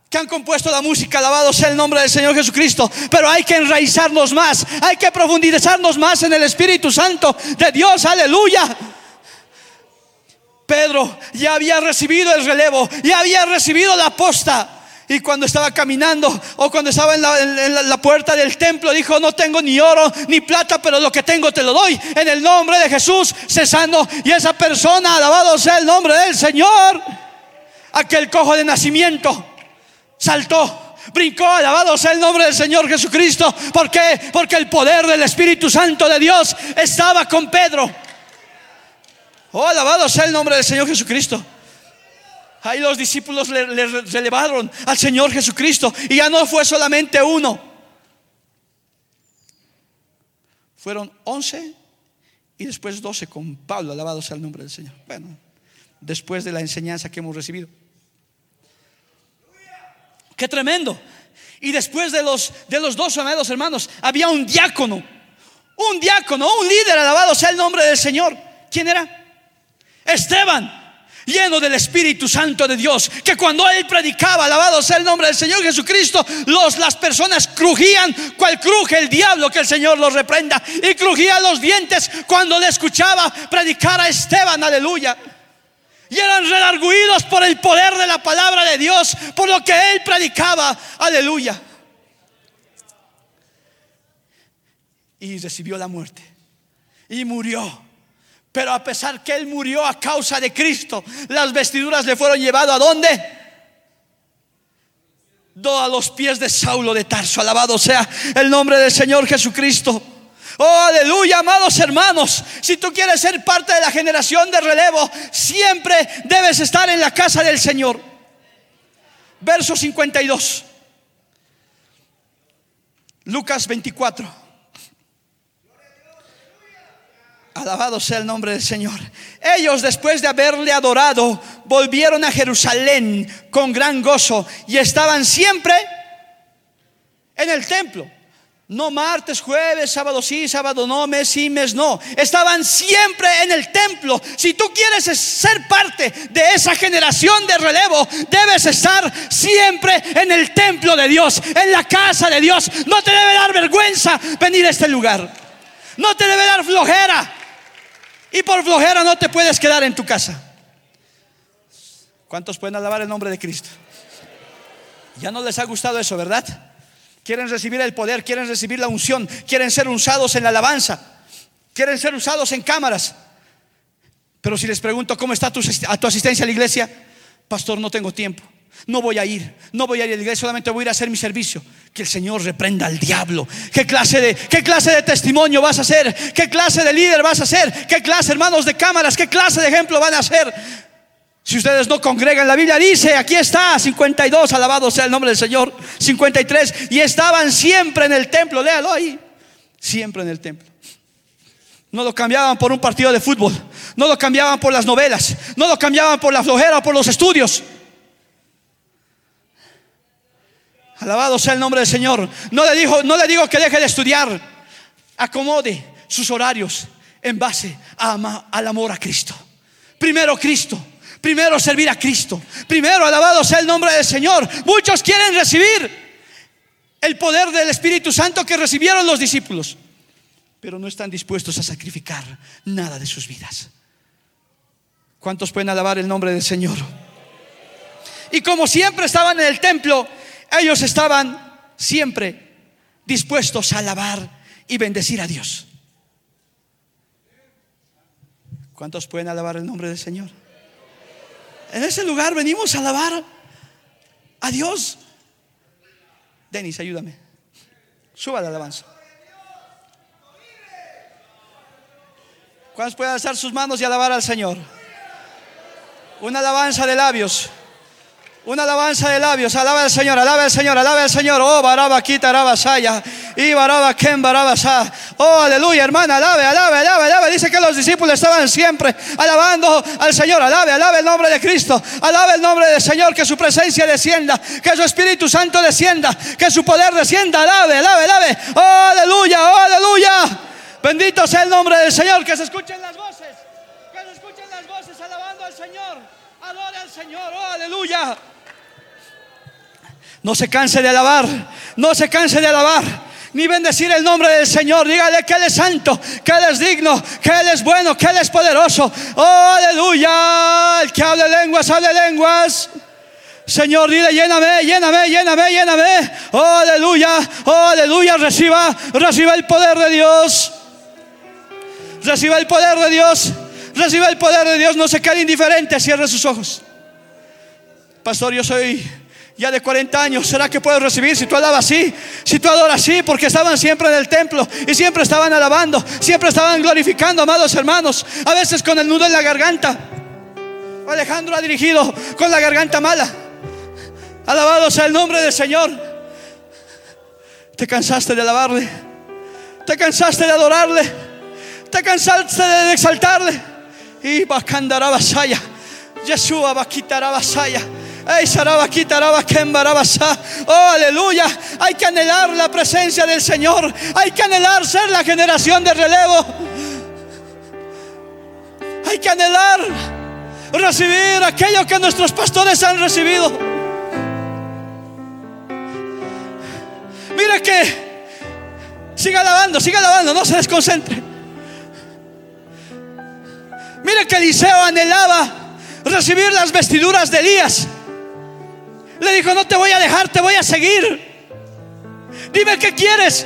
Que han compuesto la música, alabado sea el nombre del Señor Jesucristo. Pero hay que enraizarnos más, hay que profundizarnos más en el Espíritu Santo de Dios, aleluya. Pedro ya había recibido el relevo, ya había recibido la posta. Y cuando estaba caminando o cuando estaba en la, puerta del templo, dijo, no tengo ni oro ni plata, pero lo que tengo te lo doy. En el nombre de Jesús, cesando. Y esa persona, alabado sea el nombre del Señor, aquel cojo de nacimiento, saltó. Brincó, alabado sea el nombre del Señor Jesucristo. ¿Por qué? Porque el poder del Espíritu Santo de Dios estaba con Pedro. Oh, alabado sea el nombre del Señor Jesucristo. Ahí los discípulos le, relevaron al Señor Jesucristo. Y ya no fue solamente uno. Fueron once y después doce con Pablo. Alabado sea el nombre del Señor. Bueno, después de la enseñanza que hemos recibido. Qué tremendo. Y después de los, de los dos amados hermanos, había un diácono. Un diácono, un líder, alabado sea el nombre del Señor. ¿Quién era? Esteban, lleno del Espíritu Santo de Dios, que cuando él predicaba, alabado sea el nombre del Señor Jesucristo, los, las personas crujían, cual cruje el diablo, que el Señor los reprenda, y crujían los dientes cuando le escuchaba predicar a Esteban, aleluya. Y eran redarguidos por el poder de la palabra de Dios, por lo que él predicaba, aleluya. Y recibió la muerte, y murió pero a pesar que él murió a causa de Cristo, las vestiduras le fueron llevadas a dónde? Do a los pies de Saulo de Tarso. Alabado sea el nombre del Señor Jesucristo. Oh, aleluya, amados hermanos. Si tú quieres ser parte de la generación de relevo, siempre debes estar en la casa del Señor. Verso 52. Lucas 24. Alabado sea el nombre del Señor. Ellos después de haberle adorado, volvieron a Jerusalén con gran gozo y estaban siempre en el templo. No martes, jueves, sábado sí, sábado no, mes sí, mes no. Estaban siempre en el templo. Si tú quieres ser parte de esa generación de relevo, debes estar siempre en el templo de Dios, en la casa de Dios. No te debe dar vergüenza venir a este lugar. No te debe dar flojera. Y por flojera no te puedes quedar en tu casa. ¿Cuántos pueden alabar el nombre de Cristo? Ya no les ha gustado eso, ¿verdad? Quieren recibir el poder, quieren recibir la unción, quieren ser usados en la alabanza, quieren ser usados en cámaras. Pero si les pregunto cómo está tu, tu asistencia a la iglesia, pastor, no tengo tiempo. No voy a ir, no voy a ir a la iglesia, solamente voy a ir a hacer mi servicio. Que el Señor reprenda al diablo. ¿Qué clase de qué clase de testimonio vas a hacer? ¿Qué clase de líder vas a ser? ¿Qué clase, hermanos de cámaras, qué clase de ejemplo van a ser? Si ustedes no congregan, la Biblia dice, aquí está, 52, alabado sea el nombre del Señor, 53, y estaban siempre en el templo, léalo ahí, siempre en el templo. No lo cambiaban por un partido de fútbol, no lo cambiaban por las novelas, no lo cambiaban por la flojera o por los estudios. Alabado sea el nombre del Señor. No le, dijo, no le digo que deje de estudiar. Acomode sus horarios en base al amor a Cristo. Primero Cristo. Primero servir a Cristo. Primero alabado sea el nombre del Señor. Muchos quieren recibir el poder del Espíritu Santo que recibieron los discípulos. Pero no están dispuestos a sacrificar nada de sus vidas. ¿Cuántos pueden alabar el nombre del Señor? Y como siempre estaban en el templo, ellos estaban siempre dispuestos a alabar y bendecir a Dios. ¿Cuántos pueden alabar el nombre del Señor? En ese lugar venimos a alabar a Dios. Denis, ayúdame. Suba la alabanza. ¿Cuántos pueden alzar sus manos y alabar al Señor? Una alabanza de labios. Una alabanza de labios, alaba al Señor, alaba al Señor, alaba al Señor. Oh, baraba quita saya. Y baraba ken baraba sa. Oh, aleluya, hermana, alabe, alabe, alabe, alabe. Dice que los discípulos estaban siempre alabando al Señor. Alabe, alabe el nombre de Cristo. Alabe el nombre del Señor, que su presencia descienda, que su Espíritu Santo descienda, que su poder descienda. Alabe, alabe, alabe. Oh, aleluya, oh, aleluya. Bendito sea el nombre del Señor, que se escuchen las voces. Que se escuchen las voces alabando al Señor. Adore al Señor, oh, aleluya. No se canse de alabar, no se canse de alabar, ni bendecir el nombre del Señor. Dígale que Él es santo, que Él es digno, que Él es bueno, que Él es poderoso. Oh, aleluya. El que hable lenguas, hable lenguas. Señor, dile, lléname, lléname, lléname, lléname. Oh, aleluya, oh, aleluya. Reciba, reciba el poder de Dios. Reciba el poder de Dios. Reciba el poder de Dios. No se quede indiferente. Cierre sus ojos. Pastor, yo soy ya de 40 años, ¿será que puedo recibir si tú alabas así? Si tú adoras así, porque estaban siempre en el templo y siempre estaban alabando, siempre estaban glorificando, amados hermanos, a veces con el nudo en la garganta. Alejandro ha dirigido con la garganta mala. Alabado sea el nombre del Señor. Te cansaste de alabarle, te cansaste de adorarle, te cansaste de exaltarle. Y Bacandarabasaya, Yeshua Baquitarabasaya. Oh, aleluya. Hay que anhelar la presencia del Señor. Hay que anhelar ser la generación de relevo. Hay que anhelar recibir aquello que nuestros pastores han recibido. Mire que siga alabando, siga alabando, no se desconcentre. Mire que Eliseo anhelaba recibir las vestiduras de Elías. Le dijo, no te voy a dejar, te voy a seguir. Dime qué quieres.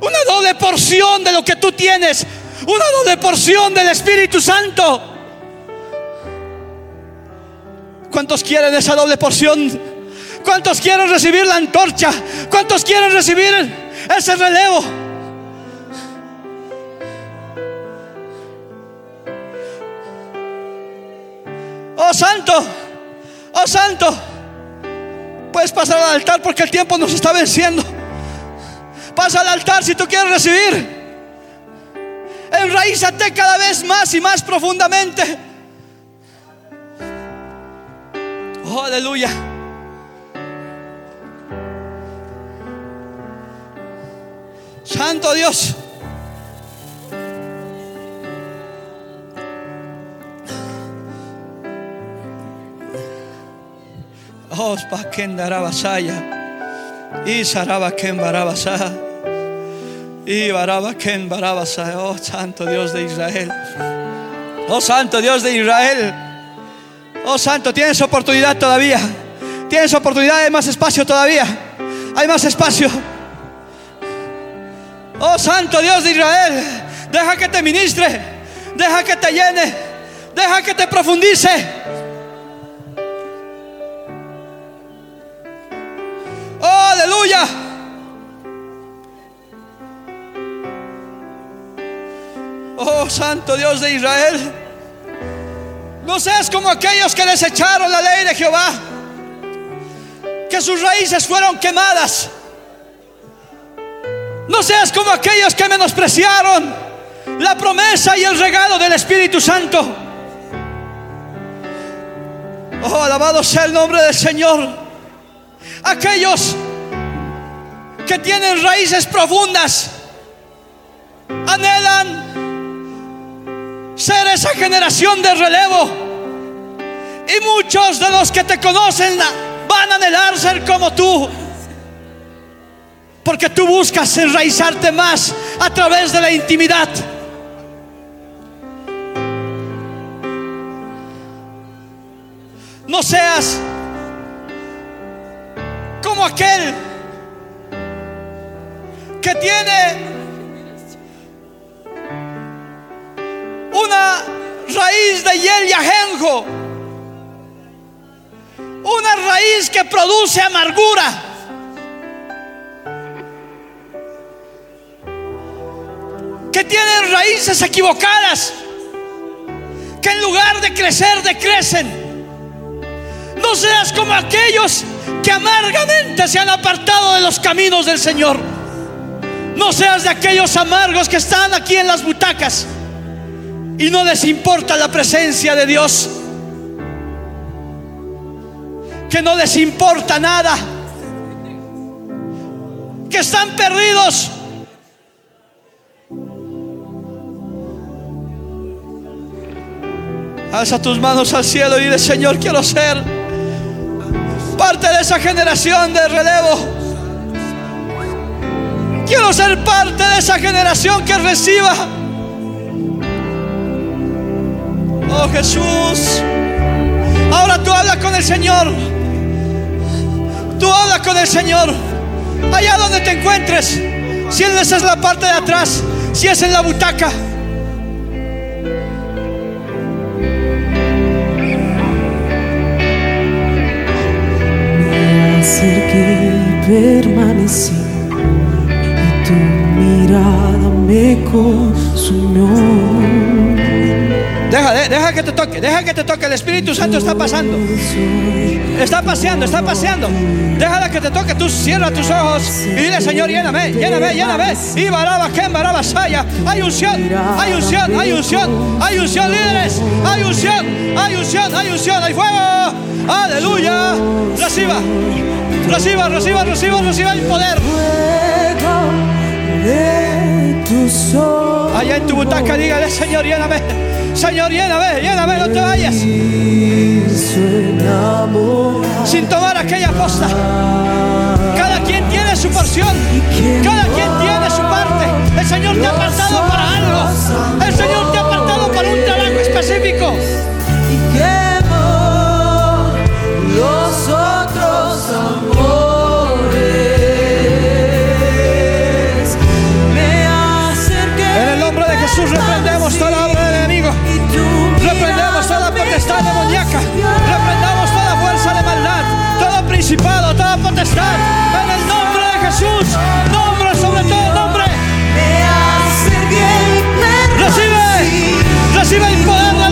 Una doble porción de lo que tú tienes. Una doble porción del Espíritu Santo. ¿Cuántos quieren esa doble porción? ¿Cuántos quieren recibir la antorcha? ¿Cuántos quieren recibir ese relevo? Oh santo, oh santo. Puedes pasar al altar porque el tiempo nos está venciendo. Pasa al altar si tú quieres recibir. Enraízate cada vez más y más profundamente. Oh, aleluya. Santo Dios. Y Saraba. Y. Oh Santo Dios de Israel. Oh Santo Dios de Israel. Oh Santo, tienes oportunidad todavía. Tienes oportunidad, hay más espacio todavía. Hay más espacio. Oh Santo Dios de Israel. Deja que te ministre. Deja que te llene. Deja que te profundice. Aleluya. Oh Santo Dios de Israel. No seas como aquellos que desecharon la ley de Jehová. Que sus raíces fueron quemadas. No seas como aquellos que menospreciaron la promesa y el regalo del Espíritu Santo. Oh, alabado sea el nombre del Señor. Aquellos que tienen raíces profundas anhelan ser esa generación de relevo. Y muchos de los que te conocen van a anhelar ser como tú. Porque tú buscas enraizarte más a través de la intimidad. No seas como aquel que tiene una raíz de hiel y ajenjo, una raíz que produce amargura. Que tienen raíces equivocadas, que en lugar de crecer decrecen. No seas como aquellos que amargamente se han apartado de los caminos del Señor. No seas de aquellos amargos que están aquí en las butacas y no les importa la presencia de Dios. Que no les importa nada. Que están perdidos. Alza tus manos al cielo y dile, Señor, quiero ser parte de esa generación de relevo. Quiero ser parte de esa generación que reciba Oh Jesús. Ahora tú habla con el Señor. Tú habla con el Señor. Allá donde te encuentres. Si esa es la parte de atrás. Si es en la butaca. Me acerqué y permanecí. Me consumió. Deja, deja que te toque, deja que te toque. El Espíritu Santo está pasando. Está paseando, está paseando. Déjala que te toque. Tú cierra tus ojos y dile, Señor, lléname, lléname, lléname. Y baraba, que baraba, saya. Hay unción, hay unción, hay unción, hay unción, líderes. Hay unción, hay unción, hay unción, hay fuego. Aleluya. Reciba, reciba, reciba, reciba, reciba el poder. Allá en tu butaca, dígale, Señor, lléname. Señor, lléname, lléname, no te vayas. Sin tomar aquella posta. Cada quien tiene su porción. Cada quien tiene su parte. El Señor te ha apartado para algo. El Señor te ha apartado para un trabajo específico. Potestad demoníaca. Reprendamos toda fuerza de maldad. Todo principado, toda potestad. En el nombre de Jesús. Nombre sobre todo nombre. Recibe. Recibe el poder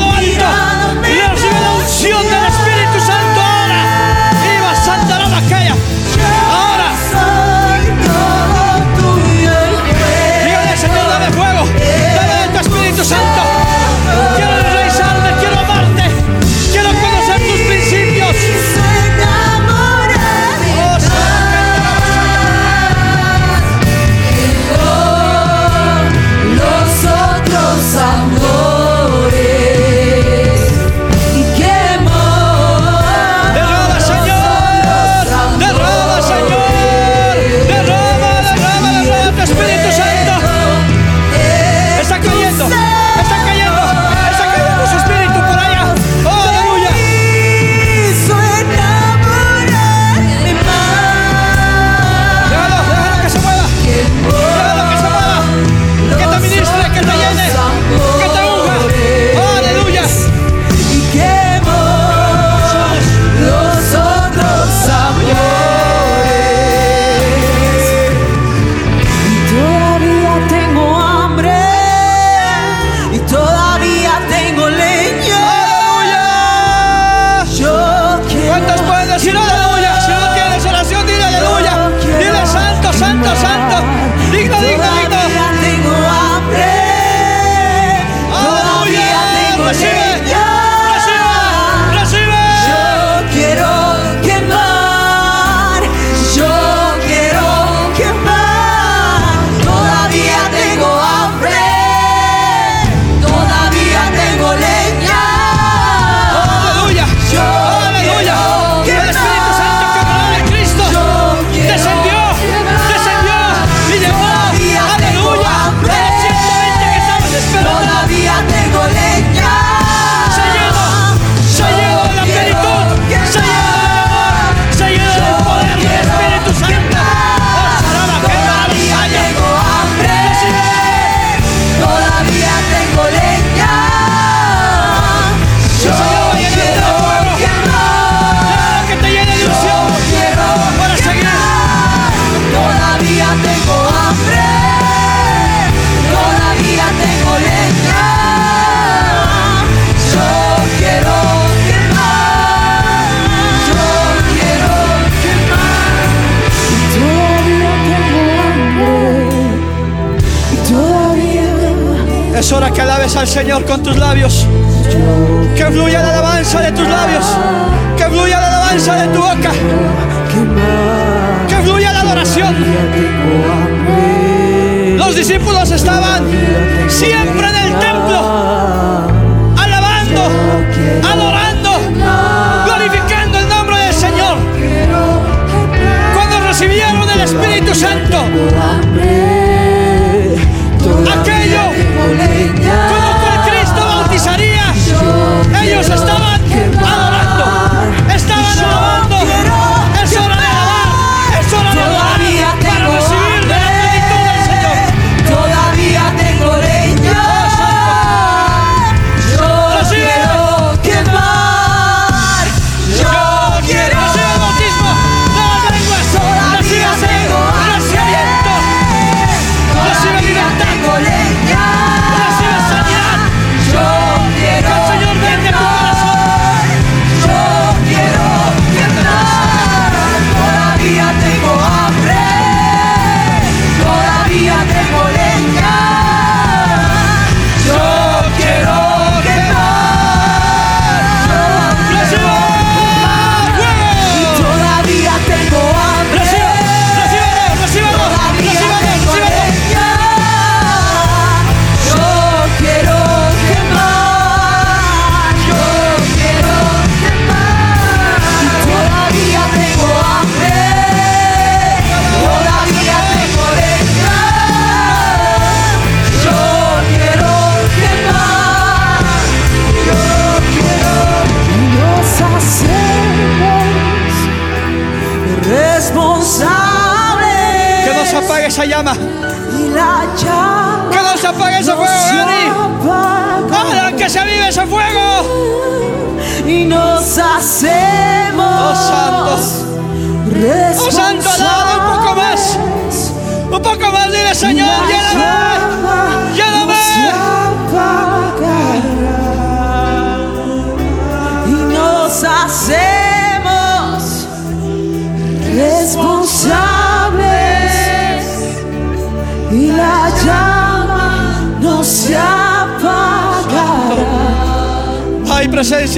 Señor con tus labios. Que fluya la alabanza de tus labios. Que fluya la alabanza de tu boca. Que fluya la adoración. Los discípulos estaban siempre en el templo, alabando, adorando, glorificando el nombre del Señor. Cuando recibieron el Espíritu Santo,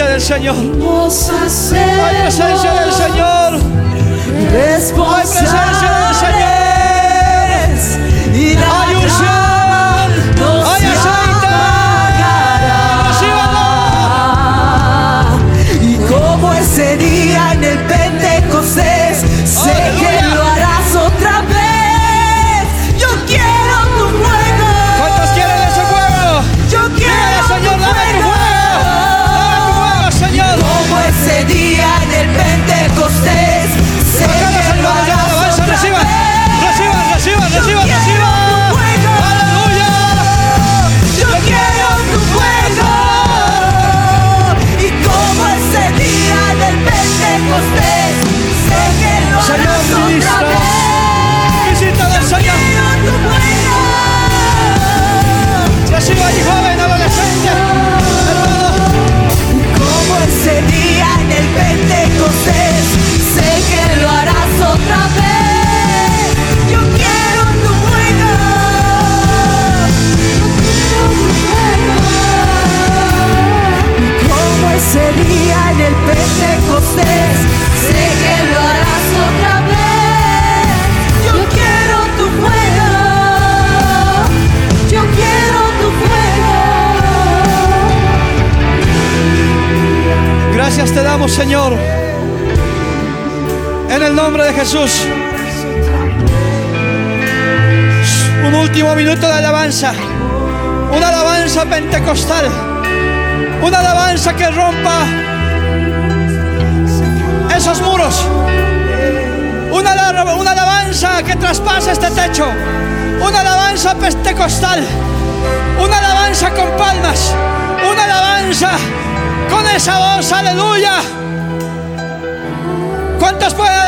Hay presencia del Señor. Hay presencia del Señor. Reciba ahí, joven, adolescente, Un último minuto de alabanza. Una alabanza pentecostal. Una alabanza que rompa esos muros. Una, una alabanza que traspasa este techo. Una alabanza pentecostal. Una alabanza con palmas. Una alabanza con esa voz. Aleluya. ¿Cuántos pueden